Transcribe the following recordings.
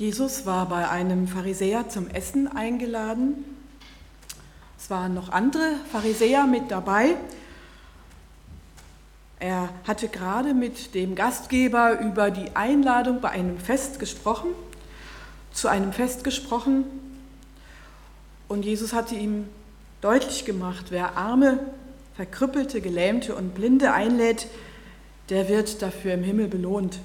Jesus war bei einem Pharisäer zum Essen eingeladen. Es waren noch andere Pharisäer mit dabei. Er hatte gerade mit dem Gastgeber über die Einladung bei einem Fest gesprochen, zu einem Fest gesprochen. Und Jesus hatte ihm deutlich gemacht, wer Arme, Verkrüppelte, Gelähmte und Blinde einlädt, der wird dafür im Himmel belohnt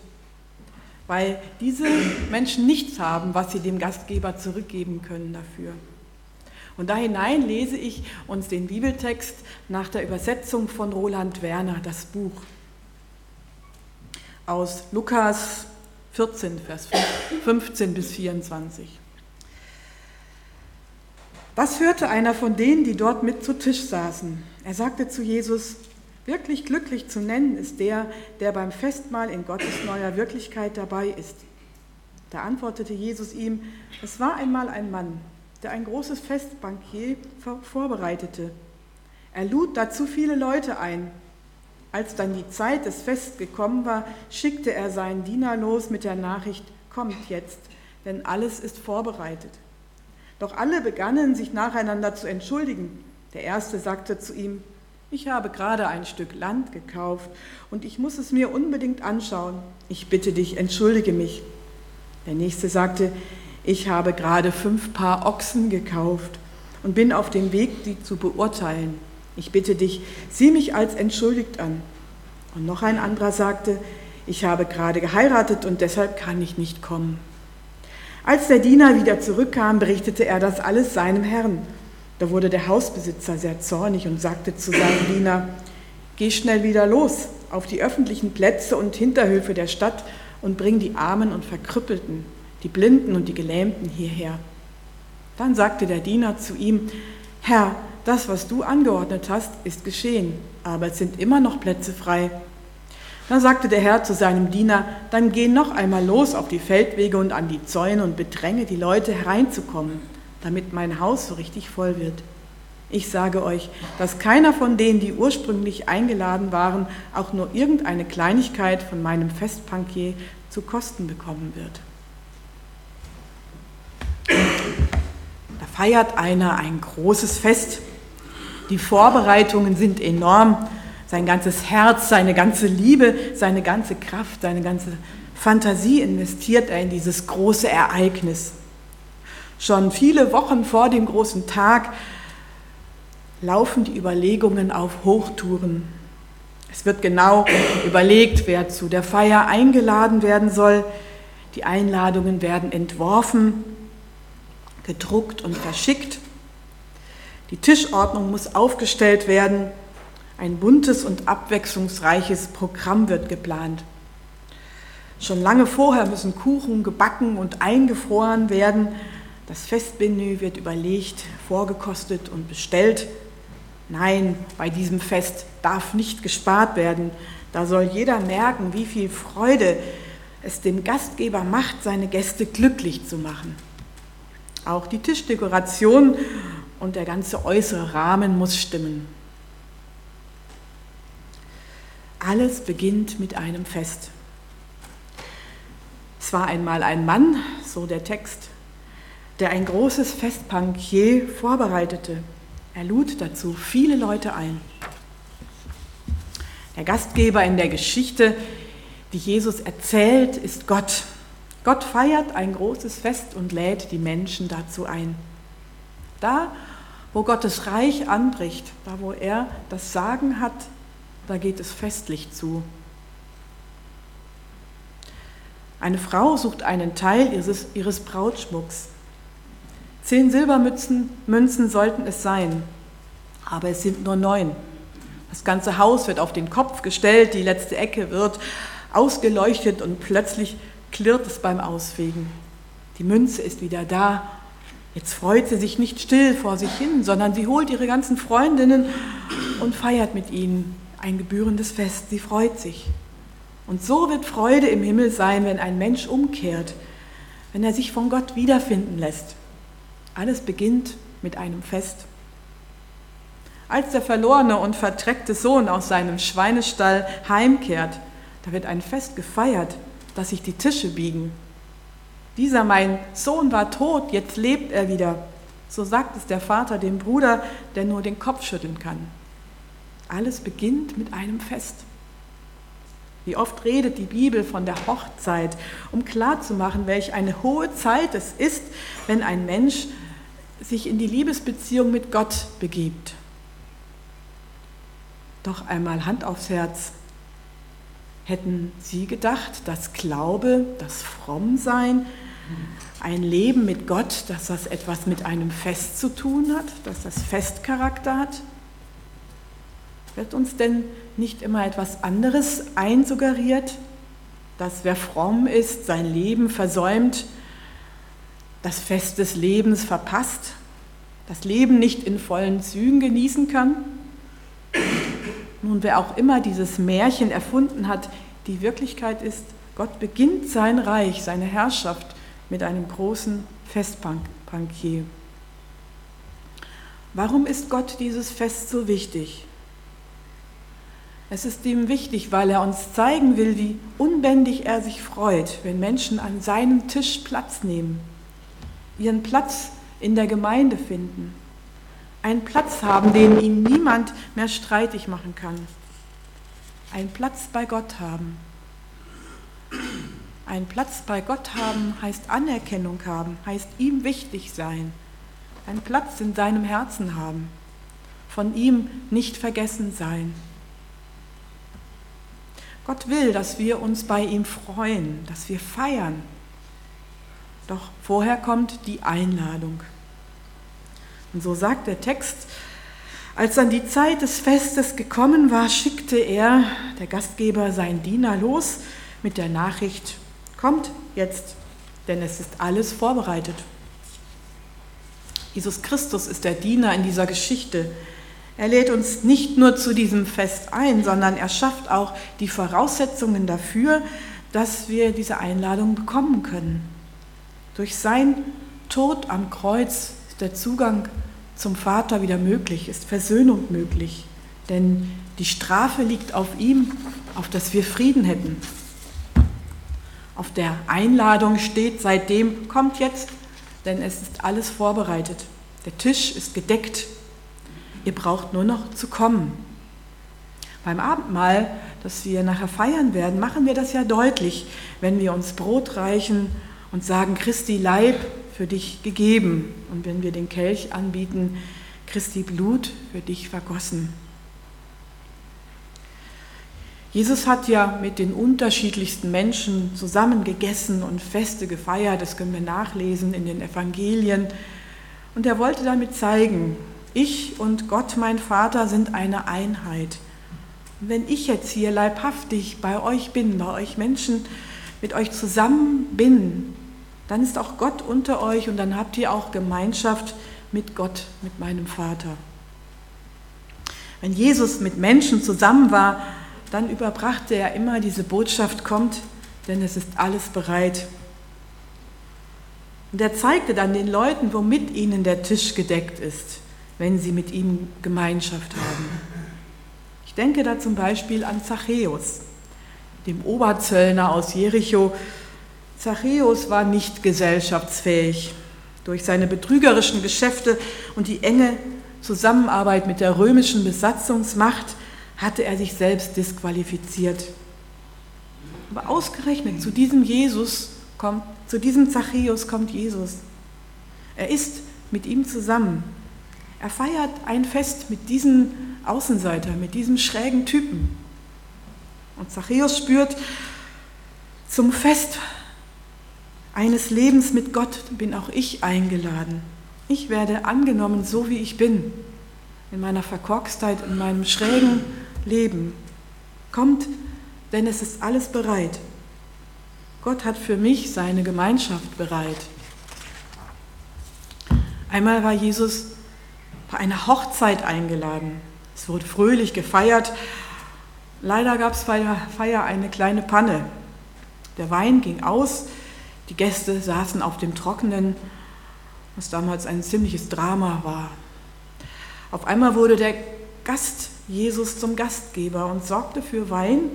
weil diese Menschen nichts haben, was sie dem Gastgeber zurückgeben können dafür. Und da hinein lese ich uns den Bibeltext nach der Übersetzung von Roland Werner, das Buch aus Lukas 14, Vers 15 bis 24. Was hörte einer von denen, die dort mit zu Tisch saßen? Er sagte zu Jesus, Wirklich glücklich zu nennen ist der, der beim Festmahl in Gottes neuer Wirklichkeit dabei ist. Da antwortete Jesus ihm, es war einmal ein Mann, der ein großes Festbankier vorbereitete. Er lud dazu viele Leute ein. Als dann die Zeit des Fests gekommen war, schickte er seinen Diener los mit der Nachricht, kommt jetzt, denn alles ist vorbereitet. Doch alle begannen sich nacheinander zu entschuldigen. Der erste sagte zu ihm, ich habe gerade ein Stück Land gekauft und ich muss es mir unbedingt anschauen. Ich bitte dich, entschuldige mich. Der nächste sagte, ich habe gerade fünf Paar Ochsen gekauft und bin auf dem Weg, die zu beurteilen. Ich bitte dich, sieh mich als entschuldigt an. Und noch ein anderer sagte, ich habe gerade geheiratet und deshalb kann ich nicht kommen. Als der Diener wieder zurückkam, berichtete er das alles seinem Herrn. Da wurde der Hausbesitzer sehr zornig und sagte zu seinem Diener, Geh schnell wieder los auf die öffentlichen Plätze und Hinterhöfe der Stadt und bring die Armen und Verkrüppelten, die Blinden und die Gelähmten hierher. Dann sagte der Diener zu ihm, Herr, das, was du angeordnet hast, ist geschehen, aber es sind immer noch Plätze frei. Dann sagte der Herr zu seinem Diener, dann geh noch einmal los auf die Feldwege und an die Zäune und bedränge die Leute hereinzukommen damit mein Haus so richtig voll wird. Ich sage euch, dass keiner von denen, die ursprünglich eingeladen waren, auch nur irgendeine Kleinigkeit von meinem Festpankier zu Kosten bekommen wird. Da feiert einer ein großes Fest. Die Vorbereitungen sind enorm. Sein ganzes Herz, seine ganze Liebe, seine ganze Kraft, seine ganze Fantasie investiert er in dieses große Ereignis. Schon viele Wochen vor dem großen Tag laufen die Überlegungen auf Hochtouren. Es wird genau überlegt, wer zu der Feier eingeladen werden soll. Die Einladungen werden entworfen, gedruckt und verschickt. Die Tischordnung muss aufgestellt werden. Ein buntes und abwechslungsreiches Programm wird geplant. Schon lange vorher müssen Kuchen gebacken und eingefroren werden, das Festmenü wird überlegt, vorgekostet und bestellt. Nein, bei diesem Fest darf nicht gespart werden. Da soll jeder merken, wie viel Freude es dem Gastgeber macht, seine Gäste glücklich zu machen. Auch die Tischdekoration und der ganze äußere Rahmen muss stimmen. Alles beginnt mit einem Fest. Es war einmal ein Mann, so der Text, der ein großes Festpankier vorbereitete. Er lud dazu viele Leute ein. Der Gastgeber in der Geschichte, die Jesus erzählt, ist Gott. Gott feiert ein großes Fest und lädt die Menschen dazu ein. Da, wo Gottes Reich anbricht, da, wo er das Sagen hat, da geht es festlich zu. Eine Frau sucht einen Teil ihres, ihres Brautschmucks. Zehn Silbermünzen Münzen sollten es sein, aber es sind nur neun. Das ganze Haus wird auf den Kopf gestellt, die letzte Ecke wird ausgeleuchtet und plötzlich klirrt es beim Ausfegen. Die Münze ist wieder da. Jetzt freut sie sich nicht still vor sich hin, sondern sie holt ihre ganzen Freundinnen und feiert mit ihnen ein gebührendes Fest. Sie freut sich. Und so wird Freude im Himmel sein, wenn ein Mensch umkehrt, wenn er sich von Gott wiederfinden lässt. Alles beginnt mit einem Fest. Als der verlorene und verdreckte Sohn aus seinem Schweinestall heimkehrt, da wird ein Fest gefeiert, dass sich die Tische biegen. Dieser mein Sohn war tot, jetzt lebt er wieder. So sagt es der Vater dem Bruder, der nur den Kopf schütteln kann. Alles beginnt mit einem Fest. Wie oft redet die Bibel von der Hochzeit, um klarzumachen, welch eine hohe Zeit es ist, wenn ein Mensch sich in die Liebesbeziehung mit Gott begibt. Doch einmal Hand aufs Herz. Hätten Sie gedacht, dass Glaube, das Frommsein, ein Leben mit Gott, dass das etwas mit einem Fest zu tun hat, dass das Festcharakter hat? Wird uns denn nicht immer etwas anderes einsuggeriert, dass wer fromm ist, sein Leben versäumt, das Fest des Lebens verpasst, das Leben nicht in vollen Zügen genießen kann? Nun, wer auch immer dieses Märchen erfunden hat, die Wirklichkeit ist, Gott beginnt sein Reich, seine Herrschaft mit einem großen Festbankier. Warum ist Gott dieses Fest so wichtig? Es ist ihm wichtig, weil er uns zeigen will, wie unbändig er sich freut, wenn Menschen an seinem Tisch Platz nehmen, ihren Platz in der Gemeinde finden, einen Platz haben, den ihm niemand mehr streitig machen kann, einen Platz bei Gott haben. Ein Platz bei Gott haben heißt Anerkennung haben, heißt ihm wichtig sein, einen Platz in seinem Herzen haben, von ihm nicht vergessen sein. Gott will, dass wir uns bei ihm freuen, dass wir feiern. Doch vorher kommt die Einladung. Und so sagt der Text, als dann die Zeit des Festes gekommen war, schickte er, der Gastgeber, seinen Diener los mit der Nachricht, kommt jetzt, denn es ist alles vorbereitet. Jesus Christus ist der Diener in dieser Geschichte, er lädt uns nicht nur zu diesem Fest ein, sondern er schafft auch die Voraussetzungen dafür, dass wir diese Einladung bekommen können. Durch sein Tod am Kreuz ist der Zugang zum Vater wieder möglich, ist Versöhnung möglich. Denn die Strafe liegt auf ihm, auf dass wir Frieden hätten. Auf der Einladung steht seitdem, kommt jetzt, denn es ist alles vorbereitet. Der Tisch ist gedeckt, Ihr braucht nur noch zu kommen. Beim Abendmahl, das wir nachher feiern werden, machen wir das ja deutlich, wenn wir uns Brot reichen und sagen, Christi Leib für dich gegeben. Und wenn wir den Kelch anbieten, Christi Blut für dich vergossen. Jesus hat ja mit den unterschiedlichsten Menschen zusammen gegessen und Feste gefeiert, das können wir nachlesen in den Evangelien. Und er wollte damit zeigen, ich und Gott, mein Vater, sind eine Einheit. Und wenn ich jetzt hier leibhaftig bei euch bin, bei euch Menschen, mit euch zusammen bin, dann ist auch Gott unter euch und dann habt ihr auch Gemeinschaft mit Gott, mit meinem Vater. Wenn Jesus mit Menschen zusammen war, dann überbrachte er immer diese Botschaft, kommt, denn es ist alles bereit. Und er zeigte dann den Leuten, womit ihnen der Tisch gedeckt ist wenn sie mit ihm Gemeinschaft haben. Ich denke da zum Beispiel an Zachäus, dem Oberzöllner aus Jericho. Zachäus war nicht gesellschaftsfähig. Durch seine betrügerischen Geschäfte und die enge Zusammenarbeit mit der römischen Besatzungsmacht hatte er sich selbst disqualifiziert. Aber ausgerechnet zu diesem Jesus kommt, zu diesem Zachäus kommt Jesus. Er ist mit ihm zusammen er feiert ein Fest mit diesem Außenseiter, mit diesem schrägen Typen. Und Zachäus spürt, zum Fest eines Lebens mit Gott bin auch ich eingeladen. Ich werde angenommen, so wie ich bin, in meiner Verkorkstheit, in meinem schrägen Leben. Kommt, denn es ist alles bereit. Gott hat für mich seine Gemeinschaft bereit. Einmal war Jesus bei einer Hochzeit eingeladen. Es wurde fröhlich gefeiert. Leider gab es bei der Feier eine kleine Panne. Der Wein ging aus, die Gäste saßen auf dem Trockenen, was damals ein ziemliches Drama war. Auf einmal wurde der Gast Jesus zum Gastgeber und sorgte für Wein,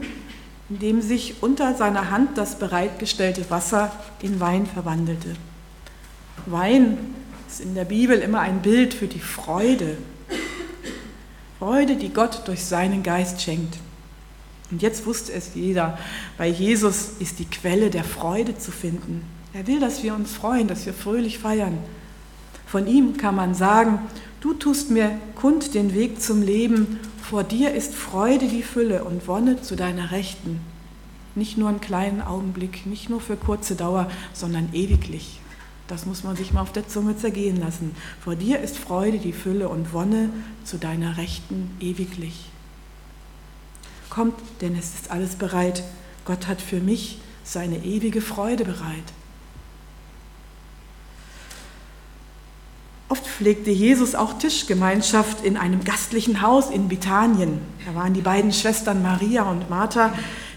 indem sich unter seiner Hand das bereitgestellte Wasser in Wein verwandelte. Wein ist in der Bibel immer ein Bild für die Freude. Freude, die Gott durch seinen Geist schenkt. Und jetzt wusste es jeder, bei Jesus ist die Quelle der Freude zu finden. Er will, dass wir uns freuen, dass wir fröhlich feiern. Von ihm kann man sagen, du tust mir kund den Weg zum Leben, vor dir ist Freude die Fülle und Wonne zu deiner Rechten. Nicht nur einen kleinen Augenblick, nicht nur für kurze Dauer, sondern ewiglich. Das muss man sich mal auf der Zunge zergehen lassen. Vor dir ist Freude die Fülle und Wonne zu deiner Rechten ewiglich. Kommt, denn es ist alles bereit. Gott hat für mich seine ewige Freude bereit. Oft pflegte Jesus auch Tischgemeinschaft in einem gastlichen Haus in Bethanien. Da waren die beiden Schwestern Maria und Martha,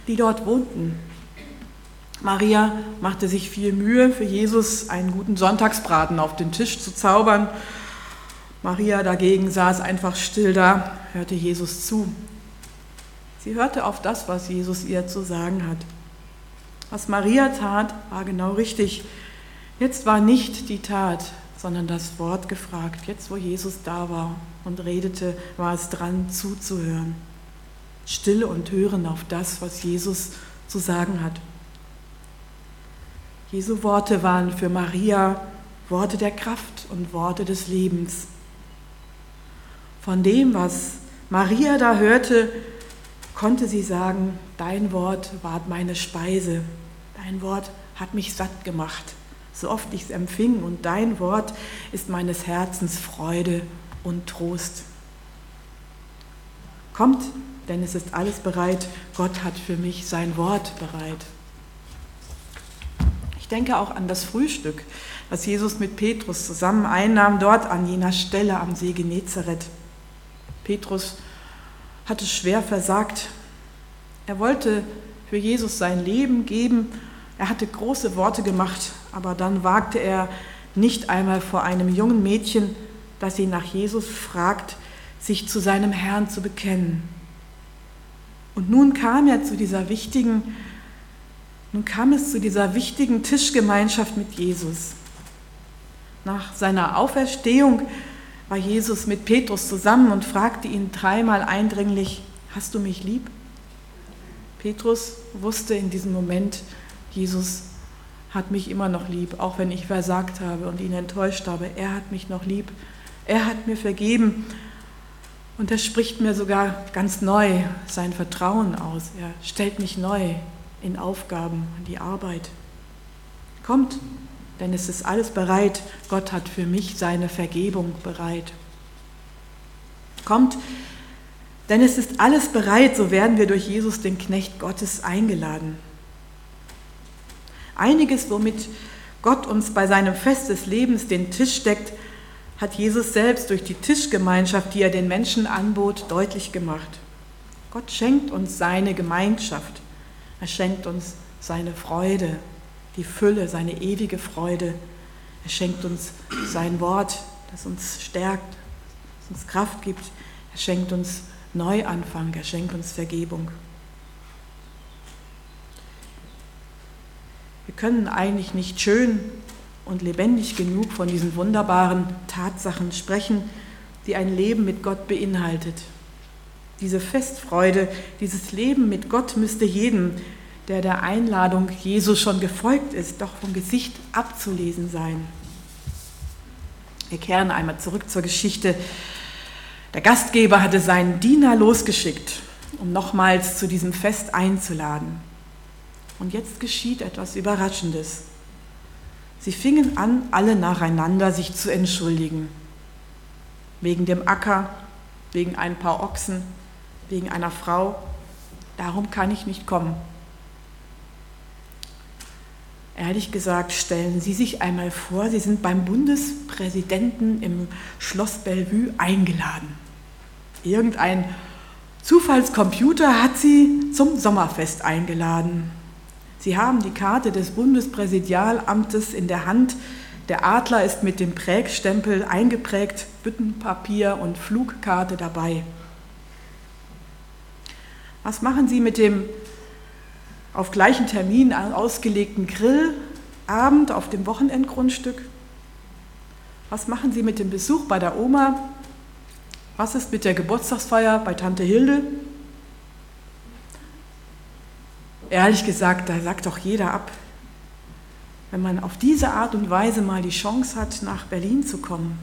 die dort wohnten. Maria machte sich viel Mühe, für Jesus einen guten Sonntagsbraten auf den Tisch zu zaubern. Maria dagegen saß einfach still da, hörte Jesus zu. Sie hörte auf das, was Jesus ihr zu sagen hat. Was Maria tat, war genau richtig. Jetzt war nicht die Tat, sondern das Wort gefragt. Jetzt, wo Jesus da war und redete, war es dran zuzuhören. Stille und hören auf das, was Jesus zu sagen hat. Jesu Worte waren für Maria Worte der Kraft und Worte des Lebens. Von dem, was Maria da hörte, konnte sie sagen, dein Wort war meine Speise, dein Wort hat mich satt gemacht so oft ich es empfing, und dein Wort ist meines Herzens Freude und Trost. Kommt, denn es ist alles bereit, Gott hat für mich sein Wort bereit. Ich denke auch an das Frühstück, das Jesus mit Petrus zusammen einnahm, dort an jener Stelle am See Genezareth. Petrus hatte schwer versagt. Er wollte für Jesus sein Leben geben er hatte große Worte gemacht, aber dann wagte er nicht einmal vor einem jungen Mädchen, das ihn nach Jesus fragt, sich zu seinem Herrn zu bekennen. Und nun kam er zu dieser wichtigen, nun kam es zu dieser wichtigen Tischgemeinschaft mit Jesus. Nach seiner Auferstehung war Jesus mit Petrus zusammen und fragte ihn dreimal eindringlich, hast du mich lieb? Petrus wusste in diesem Moment, Jesus hat mich immer noch lieb, auch wenn ich versagt habe und ihn enttäuscht habe. Er hat mich noch lieb. Er hat mir vergeben. Und er spricht mir sogar ganz neu sein Vertrauen aus. Er stellt mich neu in Aufgaben, in die Arbeit. Kommt, denn es ist alles bereit. Gott hat für mich seine Vergebung bereit. Kommt, denn es ist alles bereit, so werden wir durch Jesus, den Knecht Gottes, eingeladen. Einiges, womit Gott uns bei seinem Fest des Lebens den Tisch deckt, hat Jesus selbst durch die Tischgemeinschaft, die er den Menschen anbot, deutlich gemacht. Gott schenkt uns seine Gemeinschaft. Er schenkt uns seine Freude, die Fülle, seine ewige Freude. Er schenkt uns sein Wort, das uns stärkt, das uns Kraft gibt. Er schenkt uns Neuanfang, er schenkt uns Vergebung. Wir können eigentlich nicht schön und lebendig genug von diesen wunderbaren Tatsachen sprechen, die ein Leben mit Gott beinhaltet. Diese Festfreude, dieses Leben mit Gott müsste jedem, der der Einladung Jesu schon gefolgt ist, doch vom Gesicht abzulesen sein. Wir kehren einmal zurück zur Geschichte. Der Gastgeber hatte seinen Diener losgeschickt, um nochmals zu diesem Fest einzuladen. Und jetzt geschieht etwas Überraschendes. Sie fingen an, alle nacheinander sich zu entschuldigen. Wegen dem Acker, wegen ein paar Ochsen, wegen einer Frau. Darum kann ich nicht kommen. Ehrlich gesagt, stellen Sie sich einmal vor, Sie sind beim Bundespräsidenten im Schloss Bellevue eingeladen. Irgendein Zufallscomputer hat Sie zum Sommerfest eingeladen. Sie haben die Karte des Bundespräsidialamtes in der Hand. Der Adler ist mit dem Prägstempel eingeprägt, Büttenpapier und Flugkarte dabei. Was machen Sie mit dem auf gleichen Termin ausgelegten Grillabend auf dem Wochenendgrundstück? Was machen Sie mit dem Besuch bei der Oma? Was ist mit der Geburtstagsfeier bei Tante Hilde? Ehrlich gesagt, da sagt doch jeder ab, wenn man auf diese Art und Weise mal die Chance hat, nach Berlin zu kommen.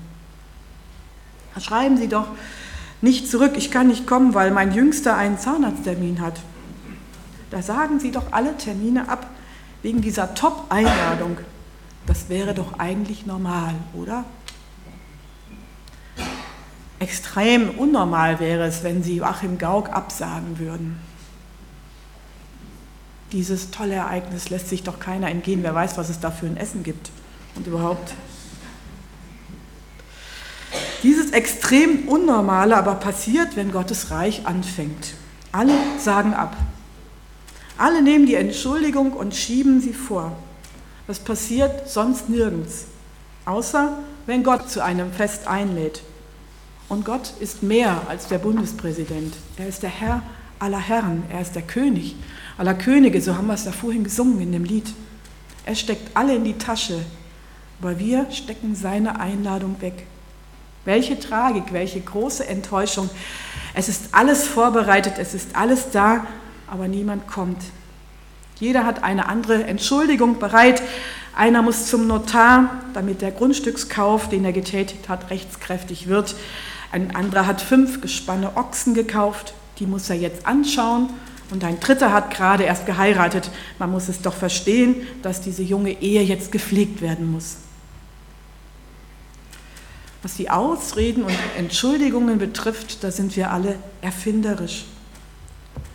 Schreiben Sie doch nicht zurück, ich kann nicht kommen, weil mein Jüngster einen Zahnarzttermin hat. Da sagen Sie doch alle Termine ab wegen dieser Top-Einladung. Das wäre doch eigentlich normal, oder? Extrem unnormal wäre es, wenn Sie Joachim Gauck absagen würden. Dieses tolle Ereignis lässt sich doch keiner entgehen. Wer weiß, was es da für ein Essen gibt und überhaupt. Dieses extrem Unnormale aber passiert, wenn Gottes Reich anfängt. Alle sagen ab. Alle nehmen die Entschuldigung und schieben sie vor. Das passiert sonst nirgends, außer wenn Gott zu einem Fest einlädt. Und Gott ist mehr als der Bundespräsident. Er ist der Herr aller Herren, er ist der König aller Könige, so haben wir es da vorhin gesungen in dem Lied. Er steckt alle in die Tasche, aber wir stecken seine Einladung weg. Welche Tragik, welche große Enttäuschung. Es ist alles vorbereitet, es ist alles da, aber niemand kommt. Jeder hat eine andere Entschuldigung bereit. Einer muss zum Notar, damit der Grundstückskauf, den er getätigt hat, rechtskräftig wird. Ein anderer hat fünf Gespanne Ochsen gekauft, die muss er jetzt anschauen und ein Dritter hat gerade erst geheiratet. Man muss es doch verstehen, dass diese junge Ehe jetzt gepflegt werden muss. Was die Ausreden und Entschuldigungen betrifft, da sind wir alle erfinderisch.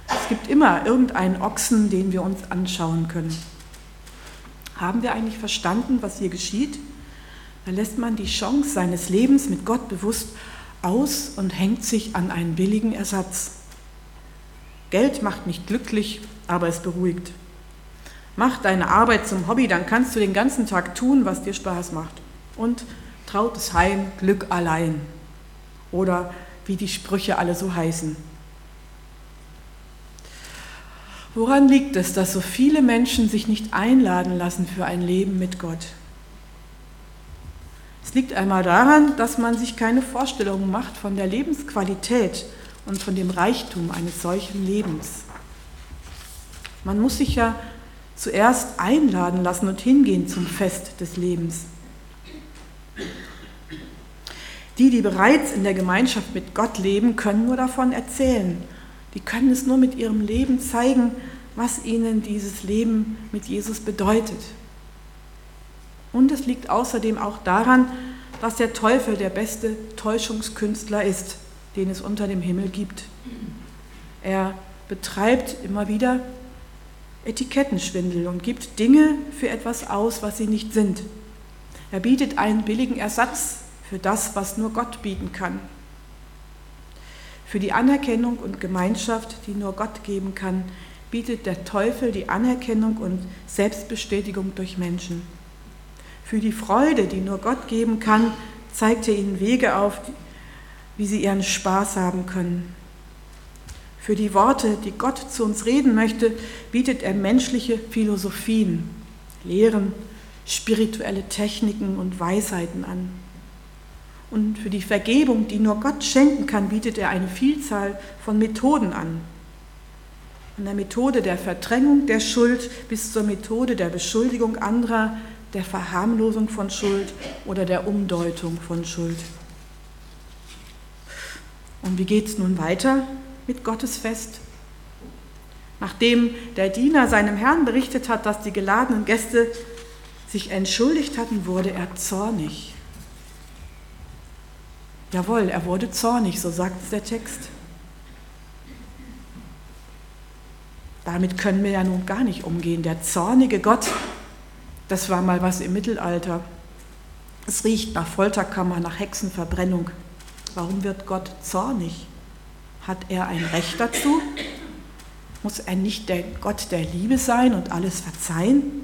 Es gibt immer irgendeinen Ochsen, den wir uns anschauen können. Haben wir eigentlich verstanden, was hier geschieht? Da lässt man die Chance seines Lebens mit Gott bewusst aus und hängt sich an einen billigen Ersatz. Geld macht nicht glücklich, aber es beruhigt. Mach deine Arbeit zum Hobby, dann kannst du den ganzen Tag tun, was dir Spaß macht. Und trautes Heim, Glück allein. Oder wie die Sprüche alle so heißen. Woran liegt es, dass so viele Menschen sich nicht einladen lassen für ein Leben mit Gott? Es liegt einmal daran, dass man sich keine Vorstellungen macht von der Lebensqualität und von dem Reichtum eines solchen Lebens. Man muss sich ja zuerst einladen lassen und hingehen zum Fest des Lebens. Die, die bereits in der Gemeinschaft mit Gott leben, können nur davon erzählen. Die können es nur mit ihrem Leben zeigen, was ihnen dieses Leben mit Jesus bedeutet. Und es liegt außerdem auch daran, dass der Teufel der beste Täuschungskünstler ist den es unter dem Himmel gibt. Er betreibt immer wieder Etikettenschwindel und gibt Dinge für etwas aus, was sie nicht sind. Er bietet einen billigen Ersatz für das, was nur Gott bieten kann. Für die Anerkennung und Gemeinschaft, die nur Gott geben kann, bietet der Teufel die Anerkennung und Selbstbestätigung durch Menschen. Für die Freude, die nur Gott geben kann, zeigt er ihnen Wege auf, wie sie ihren Spaß haben können. Für die Worte, die Gott zu uns reden möchte, bietet er menschliche Philosophien, Lehren, spirituelle Techniken und Weisheiten an. Und für die Vergebung, die nur Gott schenken kann, bietet er eine Vielzahl von Methoden an. Von der Methode der Verdrängung der Schuld bis zur Methode der Beschuldigung anderer, der Verharmlosung von Schuld oder der Umdeutung von Schuld. Und wie geht es nun weiter mit Gottes Fest? Nachdem der Diener seinem Herrn berichtet hat, dass die geladenen Gäste sich entschuldigt hatten, wurde er zornig. Jawohl, er wurde zornig, so sagt es der Text. Damit können wir ja nun gar nicht umgehen. Der zornige Gott, das war mal was im Mittelalter. Es riecht nach Folterkammer, nach Hexenverbrennung. Warum wird Gott zornig? Hat er ein Recht dazu? Muss er nicht der Gott der Liebe sein und alles verzeihen?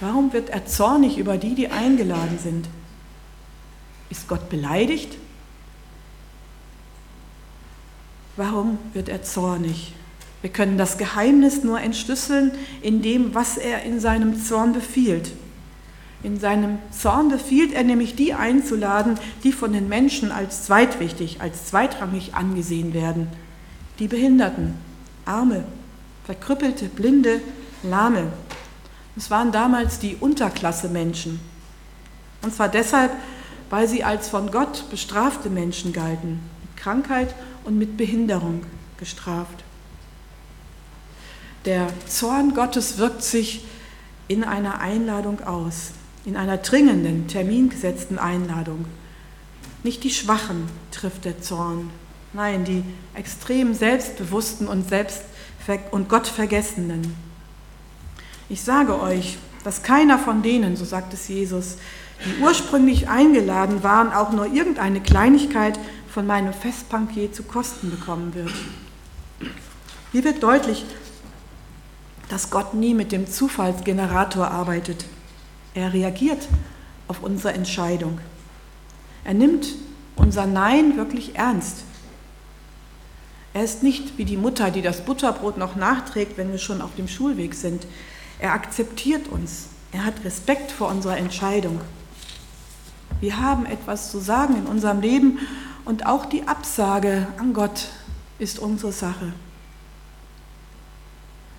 Warum wird er zornig über die, die eingeladen sind? Ist Gott beleidigt? Warum wird er zornig? Wir können das Geheimnis nur entschlüsseln in dem, was er in seinem Zorn befiehlt. In seinem Zorn befiehlt er nämlich die einzuladen, die von den Menschen als zweitwichtig, als zweitrangig angesehen werden. Die Behinderten, Arme, Verkrüppelte, Blinde, Lahme. Es waren damals die Unterklasse Menschen. Und zwar deshalb, weil sie als von Gott bestrafte Menschen galten, Krankheit und mit Behinderung gestraft. Der Zorn Gottes wirkt sich in einer Einladung aus in einer dringenden, termingesetzten Einladung. Nicht die Schwachen trifft der Zorn, nein, die extrem Selbstbewussten und, Selbst und Gottvergessenen. Ich sage euch, dass keiner von denen, so sagt es Jesus, die ursprünglich eingeladen waren, auch nur irgendeine Kleinigkeit von meinem Festbankier zu Kosten bekommen wird. Hier wird deutlich, dass Gott nie mit dem Zufallsgenerator arbeitet. Er reagiert auf unsere Entscheidung. Er nimmt unser Nein wirklich ernst. Er ist nicht wie die Mutter, die das Butterbrot noch nachträgt, wenn wir schon auf dem Schulweg sind. Er akzeptiert uns. Er hat Respekt vor unserer Entscheidung. Wir haben etwas zu sagen in unserem Leben und auch die Absage an Gott ist unsere Sache.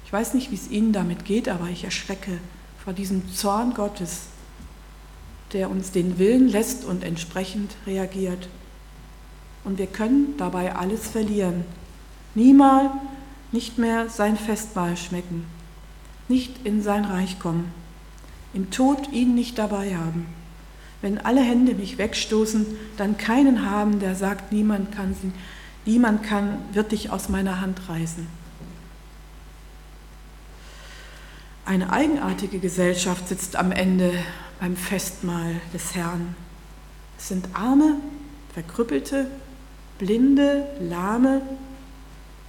Ich weiß nicht, wie es Ihnen damit geht, aber ich erschrecke vor diesem Zorn Gottes, der uns den Willen lässt und entsprechend reagiert. Und wir können dabei alles verlieren. Niemals nicht mehr sein Festmahl schmecken, nicht in sein Reich kommen, im Tod ihn nicht dabei haben. Wenn alle Hände mich wegstoßen, dann keinen haben, der sagt, niemand kann, sie, niemand kann, wird dich aus meiner Hand reißen. Eine eigenartige Gesellschaft sitzt am Ende beim Festmahl des Herrn. Es sind Arme, Verkrüppelte, Blinde, Lahme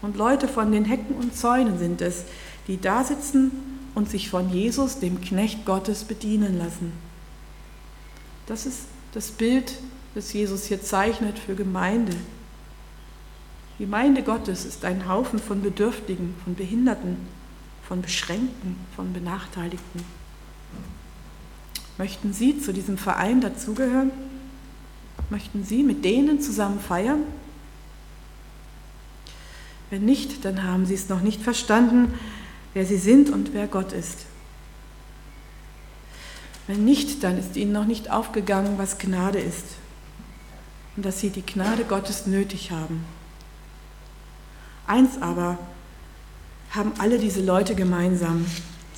und Leute von den Hecken und Zäunen sind es, die da sitzen und sich von Jesus, dem Knecht Gottes, bedienen lassen. Das ist das Bild, das Jesus hier zeichnet für Gemeinde. Die Gemeinde Gottes ist ein Haufen von Bedürftigen, von Behinderten, von Beschränkten, von Benachteiligten. Möchten Sie zu diesem Verein dazugehören? Möchten Sie mit denen zusammen feiern? Wenn nicht, dann haben Sie es noch nicht verstanden, wer Sie sind und wer Gott ist. Wenn nicht, dann ist Ihnen noch nicht aufgegangen, was Gnade ist und dass Sie die Gnade Gottes nötig haben. Eins aber haben alle diese Leute gemeinsam.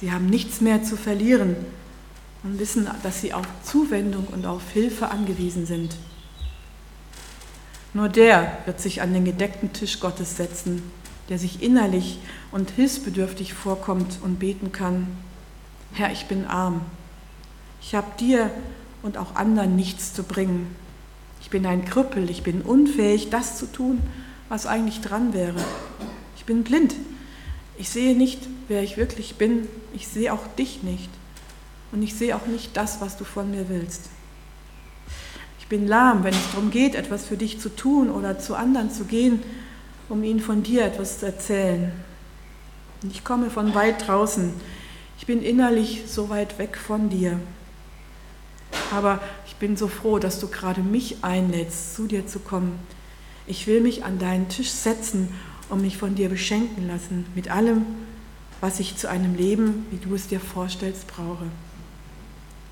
Sie haben nichts mehr zu verlieren und wissen, dass sie auf Zuwendung und auf Hilfe angewiesen sind. Nur der wird sich an den gedeckten Tisch Gottes setzen, der sich innerlich und hilfsbedürftig vorkommt und beten kann, Herr, ich bin arm. Ich habe dir und auch anderen nichts zu bringen. Ich bin ein Krüppel, ich bin unfähig, das zu tun, was eigentlich dran wäre. Ich bin blind, ich sehe nicht, wer ich wirklich bin. Ich sehe auch dich nicht. Und ich sehe auch nicht das, was du von mir willst. Ich bin lahm, wenn es darum geht, etwas für dich zu tun oder zu anderen zu gehen, um ihnen von dir etwas zu erzählen. Und ich komme von weit draußen. Ich bin innerlich so weit weg von dir. Aber ich bin so froh, dass du gerade mich einlädst, zu dir zu kommen. Ich will mich an deinen Tisch setzen und mich von dir beschenken lassen mit allem, was ich zu einem Leben, wie du es dir vorstellst, brauche.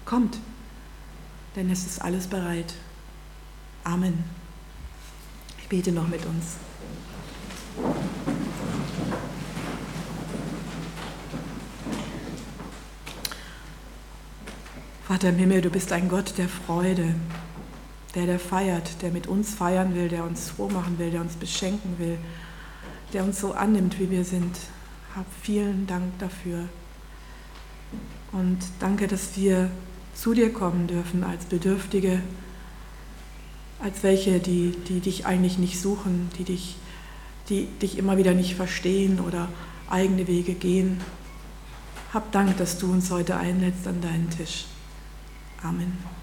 Kommt, denn es ist alles bereit. Amen. Ich bete noch mit uns. Vater im Himmel, du bist ein Gott der Freude, der, der feiert, der mit uns feiern will, der uns froh machen will, der uns beschenken will der uns so annimmt, wie wir sind. Hab vielen Dank dafür. Und danke, dass wir zu dir kommen dürfen als Bedürftige, als welche, die, die dich eigentlich nicht suchen, die dich, die dich immer wieder nicht verstehen oder eigene Wege gehen. Hab Dank, dass du uns heute einlädst an deinen Tisch. Amen.